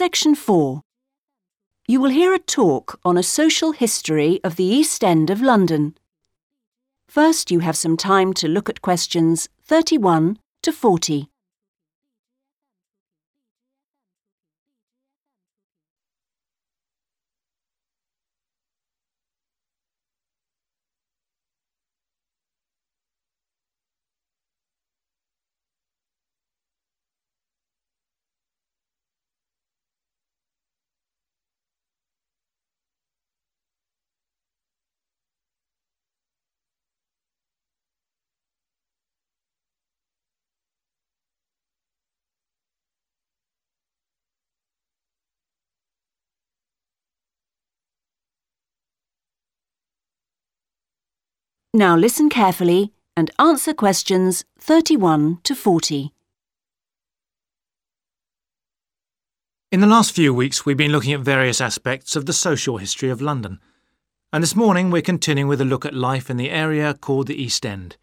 Section 4. You will hear a talk on a social history of the East End of London. First, you have some time to look at questions 31 to 40. Now listen carefully and answer questions 31 to 40. In the last few weeks, we've been looking at various aspects of the social history of London. And this morning, we're continuing with a look at life in the area called the East End.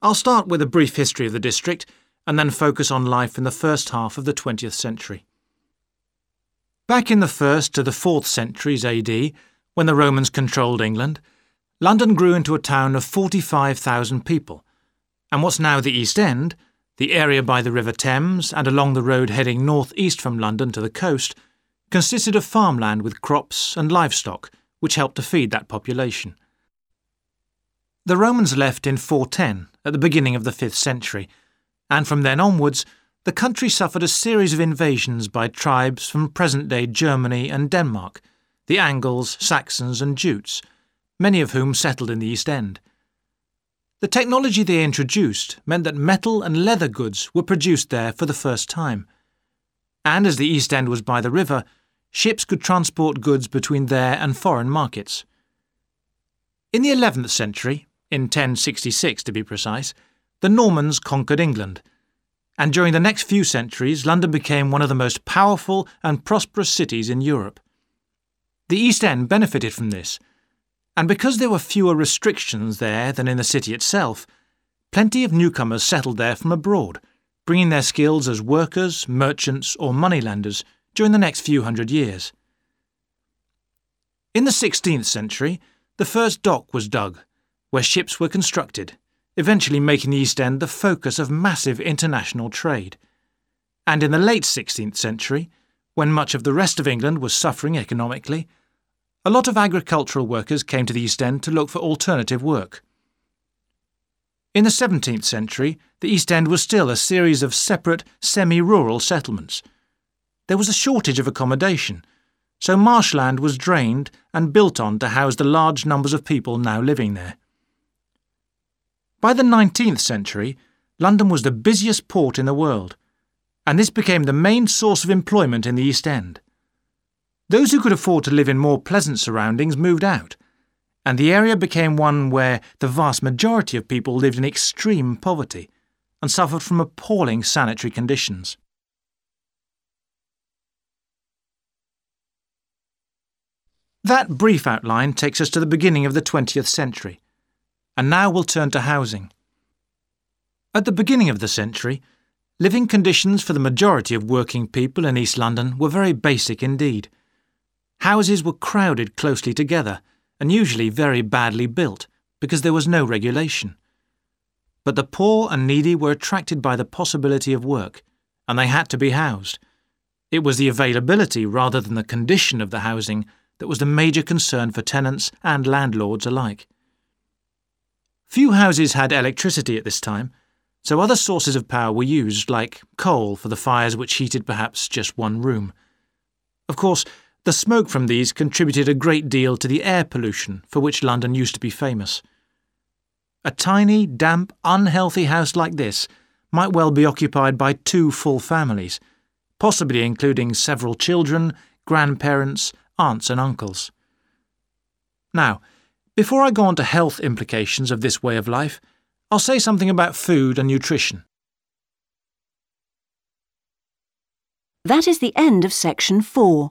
I'll start with a brief history of the district and then focus on life in the first half of the 20th century. Back in the 1st to the 4th centuries AD, when the Romans controlled England, London grew into a town of 45,000 people, and what's now the East End, the area by the River Thames and along the road heading north east from London to the coast, consisted of farmland with crops and livestock, which helped to feed that population. The Romans left in 410, at the beginning of the 5th century, and from then onwards, the country suffered a series of invasions by tribes from present day Germany and Denmark, the Angles, Saxons, and Jutes many of whom settled in the East End. The technology they introduced meant that metal and leather goods were produced there for the first time. And as the East End was by the river, ships could transport goods between there and foreign markets. In the 11th century, in 1066 to be precise, the Normans conquered England, and during the next few centuries, London became one of the most powerful and prosperous cities in Europe. The East End benefited from this and because there were fewer restrictions there than in the city itself, plenty of newcomers settled there from abroad, bringing their skills as workers, merchants, or moneylenders during the next few hundred years. In the 16th century, the first dock was dug, where ships were constructed, eventually making the East End the focus of massive international trade. And in the late 16th century, when much of the rest of England was suffering economically, a lot of agricultural workers came to the East End to look for alternative work. In the 17th century, the East End was still a series of separate, semi rural settlements. There was a shortage of accommodation, so marshland was drained and built on to house the large numbers of people now living there. By the 19th century, London was the busiest port in the world, and this became the main source of employment in the East End. Those who could afford to live in more pleasant surroundings moved out, and the area became one where the vast majority of people lived in extreme poverty and suffered from appalling sanitary conditions. That brief outline takes us to the beginning of the 20th century, and now we'll turn to housing. At the beginning of the century, living conditions for the majority of working people in East London were very basic indeed. Houses were crowded closely together and usually very badly built because there was no regulation. But the poor and needy were attracted by the possibility of work, and they had to be housed. It was the availability rather than the condition of the housing that was the major concern for tenants and landlords alike. Few houses had electricity at this time, so other sources of power were used, like coal for the fires which heated perhaps just one room. Of course, the smoke from these contributed a great deal to the air pollution for which London used to be famous. A tiny, damp, unhealthy house like this might well be occupied by two full families, possibly including several children, grandparents, aunts, and uncles. Now, before I go on to health implications of this way of life, I'll say something about food and nutrition. That is the end of section 4.